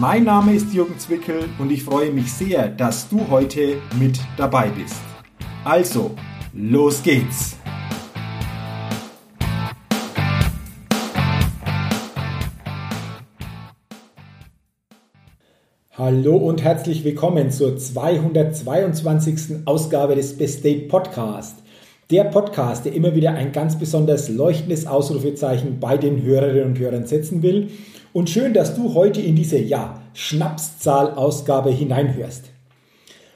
Mein Name ist Jürgen Zwickel und ich freue mich sehr, dass du heute mit dabei bist. Also, los geht's! Hallo und herzlich willkommen zur 222. Ausgabe des Best Date Podcast. Der Podcast, der immer wieder ein ganz besonders leuchtendes Ausrufezeichen bei den Hörerinnen und Hörern setzen will und schön, dass du heute in diese, ja, Schnapszahl-Ausgabe hineinhörst.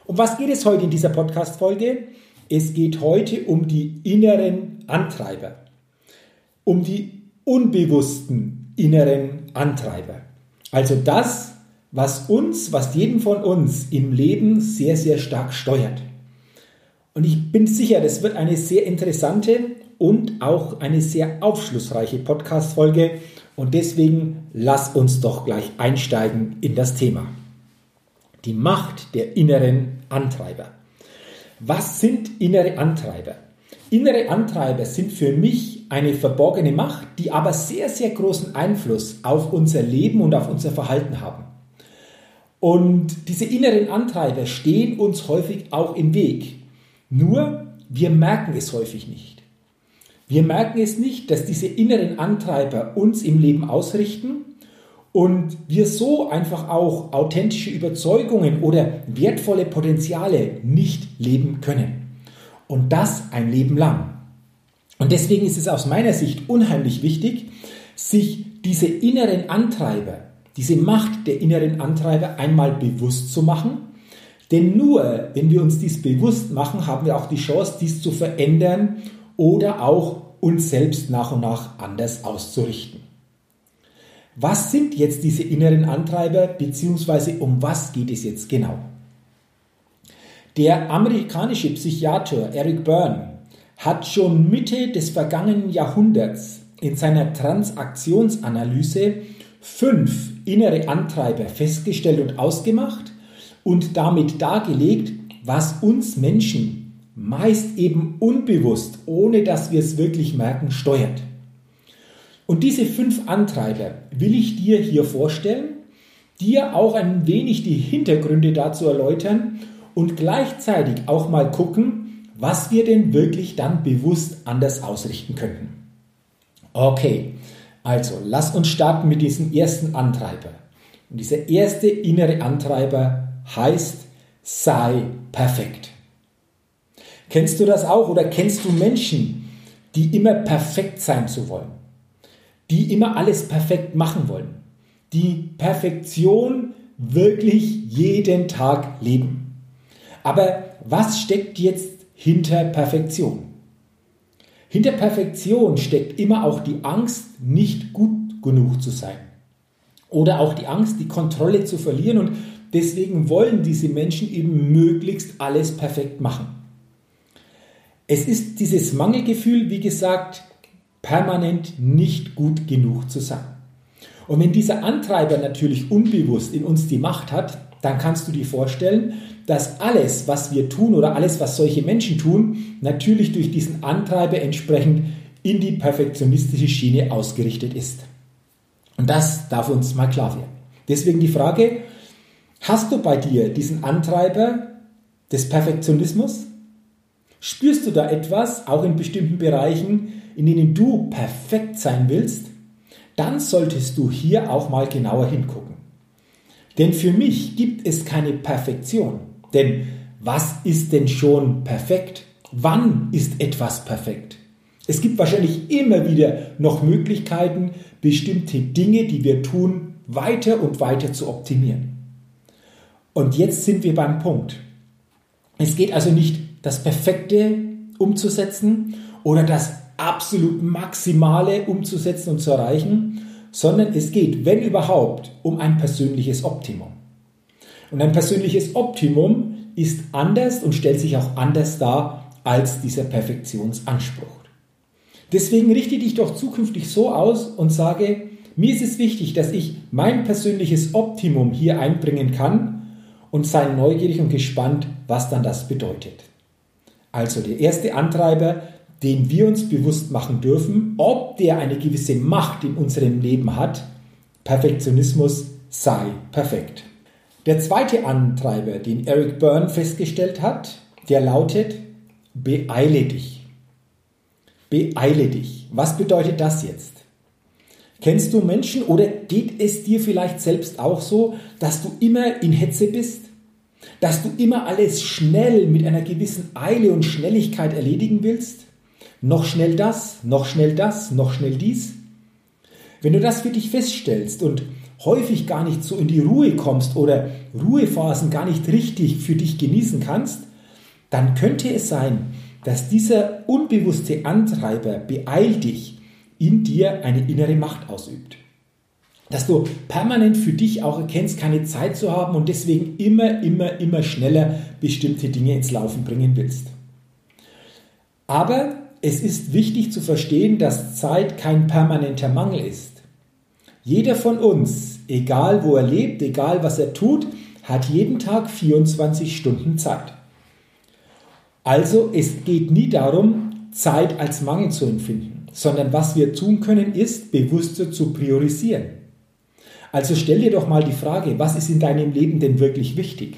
Um was geht es heute in dieser Podcast-Folge? Es geht heute um die inneren Antreiber. Um die unbewussten inneren Antreiber. Also das, was uns, was jeden von uns im Leben sehr, sehr stark steuert. Und ich bin sicher, das wird eine sehr interessante und auch eine sehr aufschlussreiche Podcast-Folge. Und deswegen lass uns doch gleich einsteigen in das Thema. Die Macht der inneren Antreiber. Was sind innere Antreiber? Innere Antreiber sind für mich eine verborgene Macht, die aber sehr, sehr großen Einfluss auf unser Leben und auf unser Verhalten haben. Und diese inneren Antreiber stehen uns häufig auch im Weg. Nur wir merken es häufig nicht. Wir merken es nicht, dass diese inneren Antreiber uns im Leben ausrichten und wir so einfach auch authentische Überzeugungen oder wertvolle Potenziale nicht leben können. Und das ein Leben lang. Und deswegen ist es aus meiner Sicht unheimlich wichtig, sich diese inneren Antreiber, diese Macht der inneren Antreiber einmal bewusst zu machen. Denn nur wenn wir uns dies bewusst machen, haben wir auch die Chance, dies zu verändern oder auch uns selbst nach und nach anders auszurichten. Was sind jetzt diese inneren Antreiber beziehungsweise um was geht es jetzt genau? Der amerikanische Psychiater Eric Byrne hat schon Mitte des vergangenen Jahrhunderts in seiner Transaktionsanalyse fünf innere Antreiber festgestellt und ausgemacht und damit dargelegt, was uns Menschen meist eben unbewusst, ohne dass wir es wirklich merken, steuert. Und diese fünf Antreiber will ich dir hier vorstellen, dir auch ein wenig die Hintergründe dazu erläutern und gleichzeitig auch mal gucken, was wir denn wirklich dann bewusst anders ausrichten könnten. Okay, also lass uns starten mit diesem ersten Antreiber. Und dieser erste innere Antreiber heißt, sei perfekt. Kennst du das auch oder kennst du Menschen, die immer perfekt sein zu wollen? Die immer alles perfekt machen wollen? Die Perfektion wirklich jeden Tag leben? Aber was steckt jetzt hinter Perfektion? Hinter Perfektion steckt immer auch die Angst, nicht gut genug zu sein. Oder auch die Angst, die Kontrolle zu verlieren. Und deswegen wollen diese Menschen eben möglichst alles perfekt machen. Es ist dieses Mangelgefühl, wie gesagt, permanent nicht gut genug zu sein. Und wenn dieser Antreiber natürlich unbewusst in uns die Macht hat, dann kannst du dir vorstellen, dass alles, was wir tun oder alles, was solche Menschen tun, natürlich durch diesen Antreiber entsprechend in die perfektionistische Schiene ausgerichtet ist. Und das darf uns mal klar werden. Deswegen die Frage, hast du bei dir diesen Antreiber des Perfektionismus? Spürst du da etwas, auch in bestimmten Bereichen, in denen du perfekt sein willst? Dann solltest du hier auch mal genauer hingucken. Denn für mich gibt es keine Perfektion. Denn was ist denn schon perfekt? Wann ist etwas perfekt? Es gibt wahrscheinlich immer wieder noch Möglichkeiten, bestimmte Dinge, die wir tun, weiter und weiter zu optimieren. Und jetzt sind wir beim Punkt. Es geht also nicht das Perfekte umzusetzen oder das absolut Maximale umzusetzen und zu erreichen, sondern es geht, wenn überhaupt, um ein persönliches Optimum. Und ein persönliches Optimum ist anders und stellt sich auch anders dar als dieser Perfektionsanspruch. Deswegen richte dich doch zukünftig so aus und sage, mir ist es wichtig, dass ich mein persönliches Optimum hier einbringen kann und sei neugierig und gespannt, was dann das bedeutet. Also der erste Antreiber, den wir uns bewusst machen dürfen, ob der eine gewisse Macht in unserem Leben hat, Perfektionismus sei perfekt. Der zweite Antreiber, den Eric Byrne festgestellt hat, der lautet, beeile dich. Beeile dich. Was bedeutet das jetzt? Kennst du Menschen oder geht es dir vielleicht selbst auch so, dass du immer in Hetze bist? Dass du immer alles schnell mit einer gewissen Eile und Schnelligkeit erledigen willst? Noch schnell das, noch schnell das, noch schnell dies? Wenn du das für dich feststellst und häufig gar nicht so in die Ruhe kommst oder Ruhephasen gar nicht richtig für dich genießen kannst, dann könnte es sein, dass dieser unbewusste Antreiber beeil dich in dir eine innere Macht ausübt. Dass du permanent für dich auch erkennst, keine Zeit zu haben und deswegen immer, immer, immer schneller bestimmte Dinge ins Laufen bringen willst. Aber es ist wichtig zu verstehen, dass Zeit kein permanenter Mangel ist. Jeder von uns, egal wo er lebt, egal was er tut, hat jeden Tag 24 Stunden Zeit. Also es geht nie darum, Zeit als Mangel zu empfinden, sondern was wir tun können, ist bewusster zu priorisieren. Also stell dir doch mal die Frage, was ist in deinem Leben denn wirklich wichtig?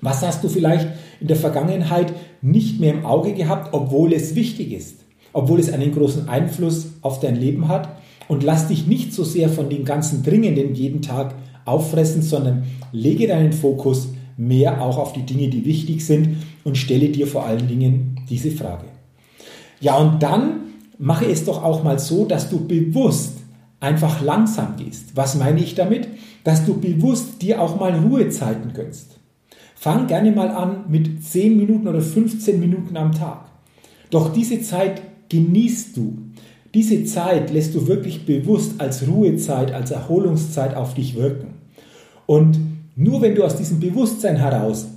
Was hast du vielleicht in der Vergangenheit nicht mehr im Auge gehabt, obwohl es wichtig ist, obwohl es einen großen Einfluss auf dein Leben hat? Und lass dich nicht so sehr von den ganzen Dringenden jeden Tag auffressen, sondern lege deinen Fokus mehr auch auf die Dinge, die wichtig sind und stelle dir vor allen Dingen diese Frage. Ja, und dann mache es doch auch mal so, dass du bewusst einfach langsam gehst. Was meine ich damit? Dass du bewusst dir auch mal Ruhezeiten gönnst. Fang gerne mal an mit 10 Minuten oder 15 Minuten am Tag. Doch diese Zeit genießt du. Diese Zeit lässt du wirklich bewusst als Ruhezeit, als Erholungszeit auf dich wirken. Und nur wenn du aus diesem Bewusstsein heraus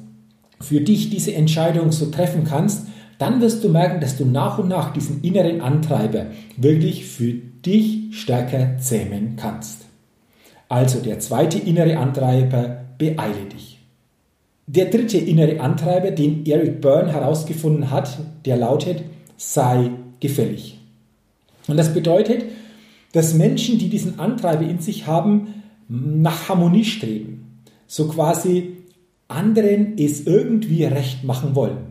für dich diese Entscheidung so treffen kannst, dann wirst du merken, dass du nach und nach diesen inneren Antreiber wirklich für dich stärker zähmen kannst. Also der zweite innere Antreiber, beeile dich. Der dritte innere Antreiber, den Eric Byrne herausgefunden hat, der lautet, sei gefällig. Und das bedeutet, dass Menschen, die diesen Antreiber in sich haben, nach Harmonie streben. So quasi anderen es irgendwie recht machen wollen.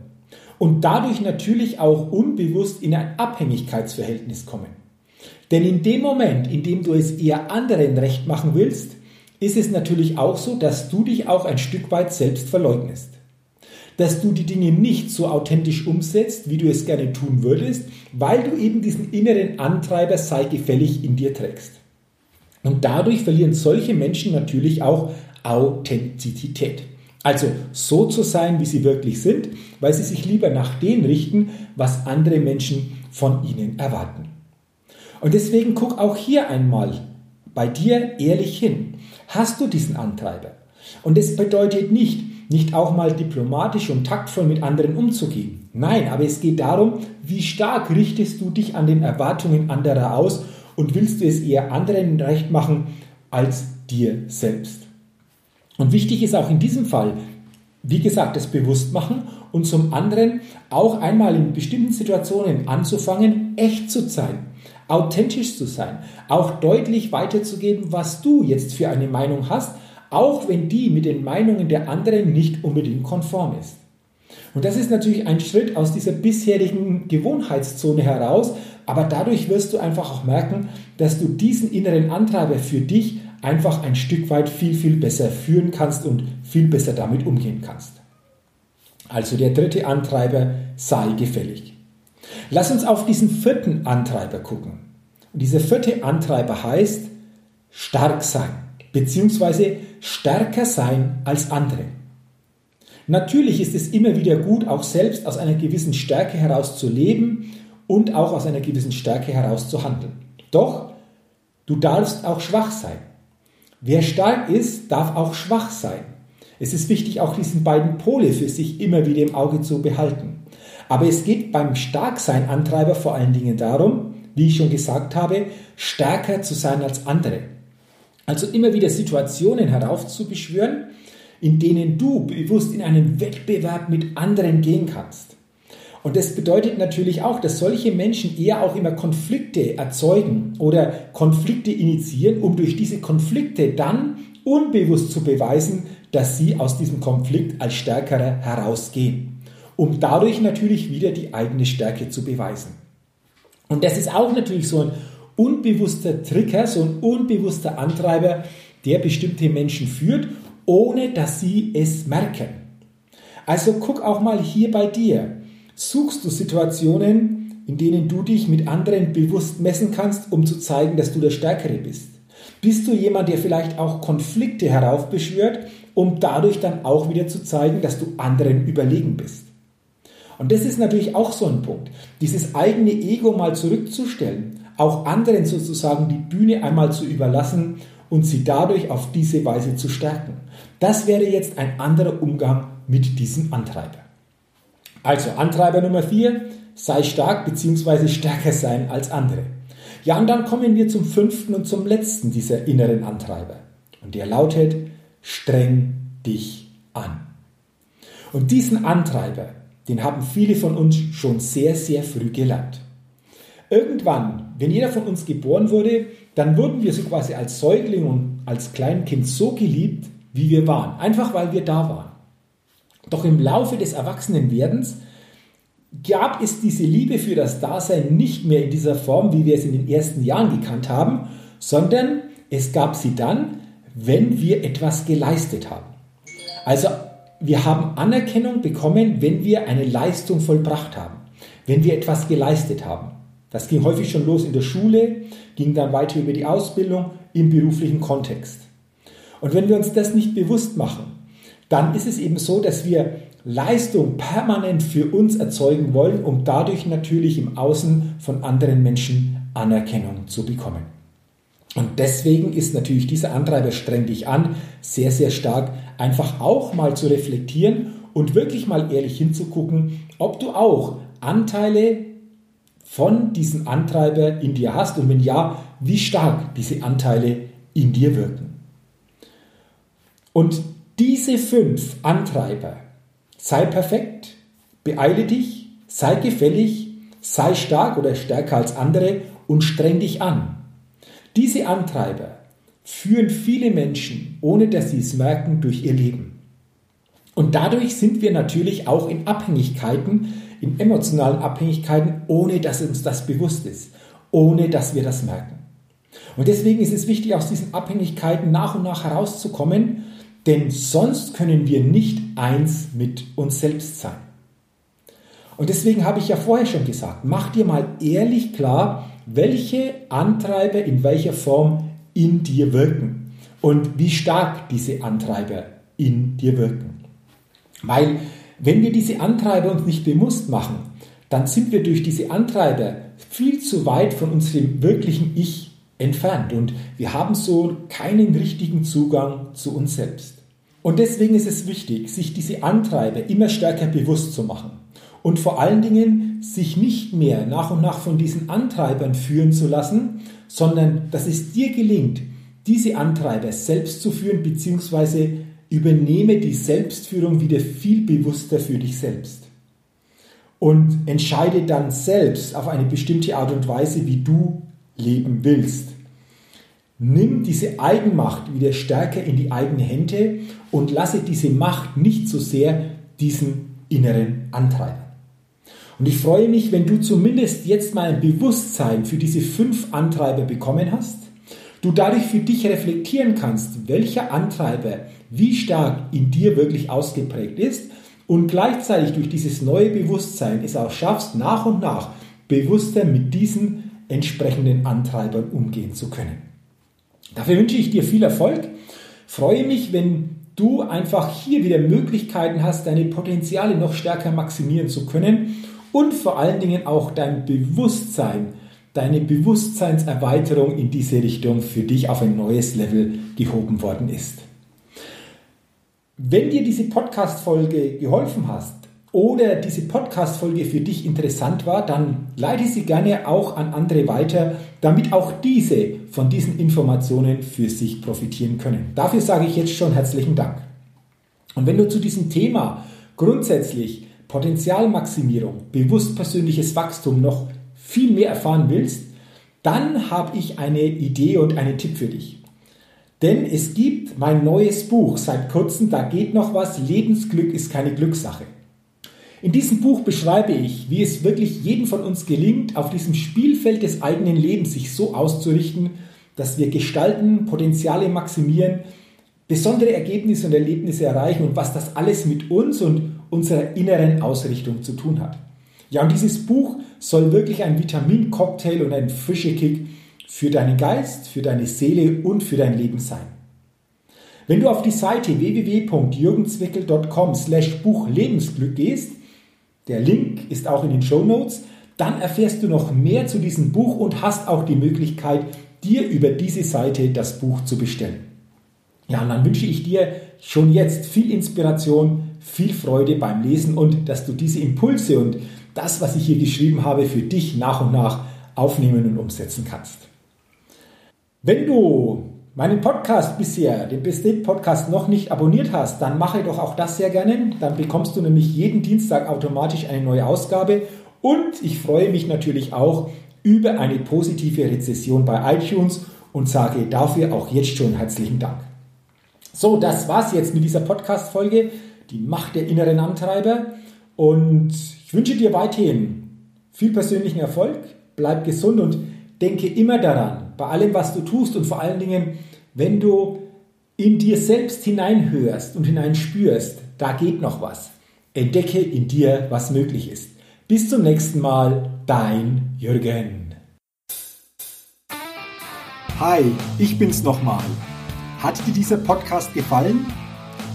Und dadurch natürlich auch unbewusst in ein Abhängigkeitsverhältnis kommen. Denn in dem Moment, in dem du es eher anderen recht machen willst, ist es natürlich auch so, dass du dich auch ein Stück weit selbst verleugnest. Dass du die Dinge nicht so authentisch umsetzt, wie du es gerne tun würdest, weil du eben diesen inneren Antreiber sei gefällig in dir trägst. Und dadurch verlieren solche Menschen natürlich auch Authentizität. Also so zu sein, wie sie wirklich sind, weil sie sich lieber nach dem richten, was andere Menschen von ihnen erwarten. Und deswegen guck auch hier einmal bei dir ehrlich hin. Hast du diesen Antreiber? Und es bedeutet nicht, nicht auch mal diplomatisch und taktvoll mit anderen umzugehen. Nein, aber es geht darum, wie stark richtest du dich an den Erwartungen anderer aus und willst du es eher anderen recht machen als dir selbst. Und wichtig ist auch in diesem Fall, wie gesagt, das Bewusstmachen und zum anderen auch einmal in bestimmten Situationen anzufangen, echt zu sein authentisch zu sein, auch deutlich weiterzugeben, was du jetzt für eine Meinung hast, auch wenn die mit den Meinungen der anderen nicht unbedingt konform ist. Und das ist natürlich ein Schritt aus dieser bisherigen Gewohnheitszone heraus, aber dadurch wirst du einfach auch merken, dass du diesen inneren Antreiber für dich einfach ein Stück weit viel, viel besser führen kannst und viel besser damit umgehen kannst. Also der dritte Antreiber sei gefällig. Lass uns auf diesen vierten Antreiber gucken. Und dieser vierte Antreiber heißt stark sein, beziehungsweise stärker sein als andere. Natürlich ist es immer wieder gut, auch selbst aus einer gewissen Stärke heraus zu leben und auch aus einer gewissen Stärke heraus zu handeln. Doch du darfst auch schwach sein. Wer stark ist, darf auch schwach sein. Es ist wichtig, auch diesen beiden Pole für sich immer wieder im Auge zu behalten. Aber es geht beim Starksein-Antreiber vor allen Dingen darum, wie ich schon gesagt habe, stärker zu sein als andere. Also immer wieder Situationen heraufzubeschwören, in denen du bewusst in einen Wettbewerb mit anderen gehen kannst. Und das bedeutet natürlich auch, dass solche Menschen eher auch immer Konflikte erzeugen oder Konflikte initiieren, um durch diese Konflikte dann unbewusst zu beweisen, dass sie aus diesem Konflikt als Stärkere herausgehen, um dadurch natürlich wieder die eigene Stärke zu beweisen. Und das ist auch natürlich so ein unbewusster Trigger, so ein unbewusster Antreiber, der bestimmte Menschen führt, ohne dass sie es merken. Also guck auch mal hier bei dir. Suchst du Situationen, in denen du dich mit anderen bewusst messen kannst, um zu zeigen, dass du der Stärkere bist? Bist du jemand, der vielleicht auch Konflikte heraufbeschwört, um dadurch dann auch wieder zu zeigen, dass du anderen überlegen bist? Und das ist natürlich auch so ein Punkt, dieses eigene Ego mal zurückzustellen, auch anderen sozusagen die Bühne einmal zu überlassen und sie dadurch auf diese Weise zu stärken. Das wäre jetzt ein anderer Umgang mit diesem Antreiber. Also Antreiber Nummer 4, sei stark bzw. stärker sein als andere. Ja, und dann kommen wir zum fünften und zum letzten dieser inneren Antreiber. Und der lautet, streng dich an. Und diesen Antreiber, den haben viele von uns schon sehr, sehr früh gelernt. Irgendwann, wenn jeder von uns geboren wurde, dann wurden wir so quasi als Säugling und als Kleinkind so geliebt, wie wir waren. Einfach weil wir da waren. Doch im Laufe des Erwachsenenwerdens gab es diese Liebe für das Dasein nicht mehr in dieser Form, wie wir es in den ersten Jahren gekannt haben, sondern es gab sie dann, wenn wir etwas geleistet haben. Also wir haben Anerkennung bekommen, wenn wir eine Leistung vollbracht haben, wenn wir etwas geleistet haben. Das ging häufig schon los in der Schule, ging dann weiter über die Ausbildung im beruflichen Kontext. Und wenn wir uns das nicht bewusst machen, dann ist es eben so, dass wir Leistung permanent für uns erzeugen wollen, um dadurch natürlich im Außen von anderen Menschen Anerkennung zu bekommen. Und deswegen ist natürlich dieser Antreiber streng dich an sehr, sehr stark, einfach auch mal zu reflektieren und wirklich mal ehrlich hinzugucken, ob du auch Anteile von diesem Antreiber in dir hast und wenn ja, wie stark diese Anteile in dir wirken. Und diese fünf Antreiber, sei perfekt, beeile dich, sei gefällig, sei stark oder stärker als andere und streng dich an. Diese Antreiber führen viele Menschen, ohne dass sie es merken, durch ihr Leben. Und dadurch sind wir natürlich auch in Abhängigkeiten, in emotionalen Abhängigkeiten, ohne dass uns das bewusst ist, ohne dass wir das merken. Und deswegen ist es wichtig, aus diesen Abhängigkeiten nach und nach herauszukommen, denn sonst können wir nicht eins mit uns selbst sein. Und deswegen habe ich ja vorher schon gesagt, mach dir mal ehrlich klar, welche Antreiber in welcher Form in dir wirken und wie stark diese Antreiber in dir wirken. Weil wenn wir diese Antreiber uns nicht bewusst machen, dann sind wir durch diese Antreiber viel zu weit von unserem wirklichen Ich entfernt und wir haben so keinen richtigen Zugang zu uns selbst. Und deswegen ist es wichtig, sich diese Antreiber immer stärker bewusst zu machen und vor allen Dingen sich nicht mehr nach und nach von diesen Antreibern führen zu lassen, sondern dass es dir gelingt, diese Antreiber selbst zu führen, beziehungsweise übernehme die Selbstführung wieder viel bewusster für dich selbst. Und entscheide dann selbst auf eine bestimmte Art und Weise, wie du leben willst. Nimm diese Eigenmacht wieder stärker in die eigene Hände und lasse diese Macht nicht so sehr diesen inneren Antreiber. Und ich freue mich, wenn du zumindest jetzt mal ein Bewusstsein für diese fünf Antreiber bekommen hast, du dadurch für dich reflektieren kannst, welcher Antreiber wie stark in dir wirklich ausgeprägt ist und gleichzeitig durch dieses neue Bewusstsein es auch schaffst, nach und nach bewusster mit diesen entsprechenden Antreibern umgehen zu können. Dafür wünsche ich dir viel Erfolg. Freue mich, wenn du einfach hier wieder Möglichkeiten hast, deine Potenziale noch stärker maximieren zu können und vor allen Dingen auch dein Bewusstsein, deine Bewusstseinserweiterung in diese Richtung für dich auf ein neues Level gehoben worden ist. Wenn dir diese Podcast-Folge geholfen hast oder diese Podcast-Folge für dich interessant war, dann leite sie gerne auch an andere weiter, damit auch diese von diesen Informationen für sich profitieren können. Dafür sage ich jetzt schon herzlichen Dank. Und wenn du zu diesem Thema grundsätzlich Potenzialmaximierung, bewusst persönliches Wachstum noch viel mehr erfahren willst, dann habe ich eine Idee und einen Tipp für dich. Denn es gibt mein neues Buch seit kurzem, da geht noch was, Lebensglück ist keine Glückssache. In diesem Buch beschreibe ich, wie es wirklich jedem von uns gelingt, auf diesem Spielfeld des eigenen Lebens sich so auszurichten, dass wir gestalten, Potenziale maximieren, besondere Ergebnisse und Erlebnisse erreichen und was das alles mit uns und unserer inneren Ausrichtung zu tun hat. Ja, und dieses Buch soll wirklich ein Vitamincocktail und ein frischer Kick für deinen Geist, für deine Seele und für dein Leben sein. Wenn du auf die Seite www.jürgenzwickel.com slash Buch Lebensglück gehst, der Link ist auch in den Show Notes, dann erfährst du noch mehr zu diesem Buch und hast auch die Möglichkeit, dir über diese Seite das Buch zu bestellen. Ja, und dann wünsche ich dir schon jetzt viel Inspiration, viel Freude beim Lesen und dass du diese Impulse und das, was ich hier geschrieben habe, für dich nach und nach aufnehmen und umsetzen kannst. Wenn du meinen Podcast bisher, den Best Podcast, noch nicht abonniert hast, dann mache doch auch das sehr gerne. Dann bekommst du nämlich jeden Dienstag automatisch eine neue Ausgabe. Und ich freue mich natürlich auch über eine positive Rezession bei iTunes und sage dafür auch jetzt schon herzlichen Dank. So, das war's jetzt mit dieser Podcast-Folge, die Macht der inneren Antreiber. Und ich wünsche dir weiterhin viel persönlichen Erfolg, bleib gesund und denke immer daran, bei allem, was du tust und vor allen Dingen, wenn du in dir selbst hineinhörst und hineinspürst, da geht noch was. Entdecke in dir, was möglich ist. Bis zum nächsten Mal, dein Jürgen. Hi, ich bin's nochmal. Hat dir dieser Podcast gefallen?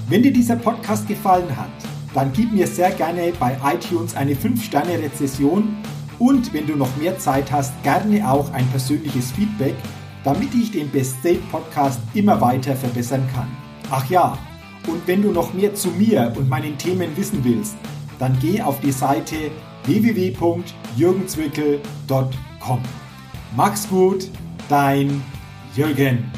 Wenn dir dieser Podcast gefallen hat, dann gib mir sehr gerne bei iTunes eine 5-Sterne-Rezession und wenn du noch mehr Zeit hast, gerne auch ein persönliches Feedback, damit ich den Best State Podcast immer weiter verbessern kann. Ach ja, und wenn du noch mehr zu mir und meinen Themen wissen willst, dann geh auf die Seite www.jürgenzwickel.com. Mach's gut, dein Jürgen.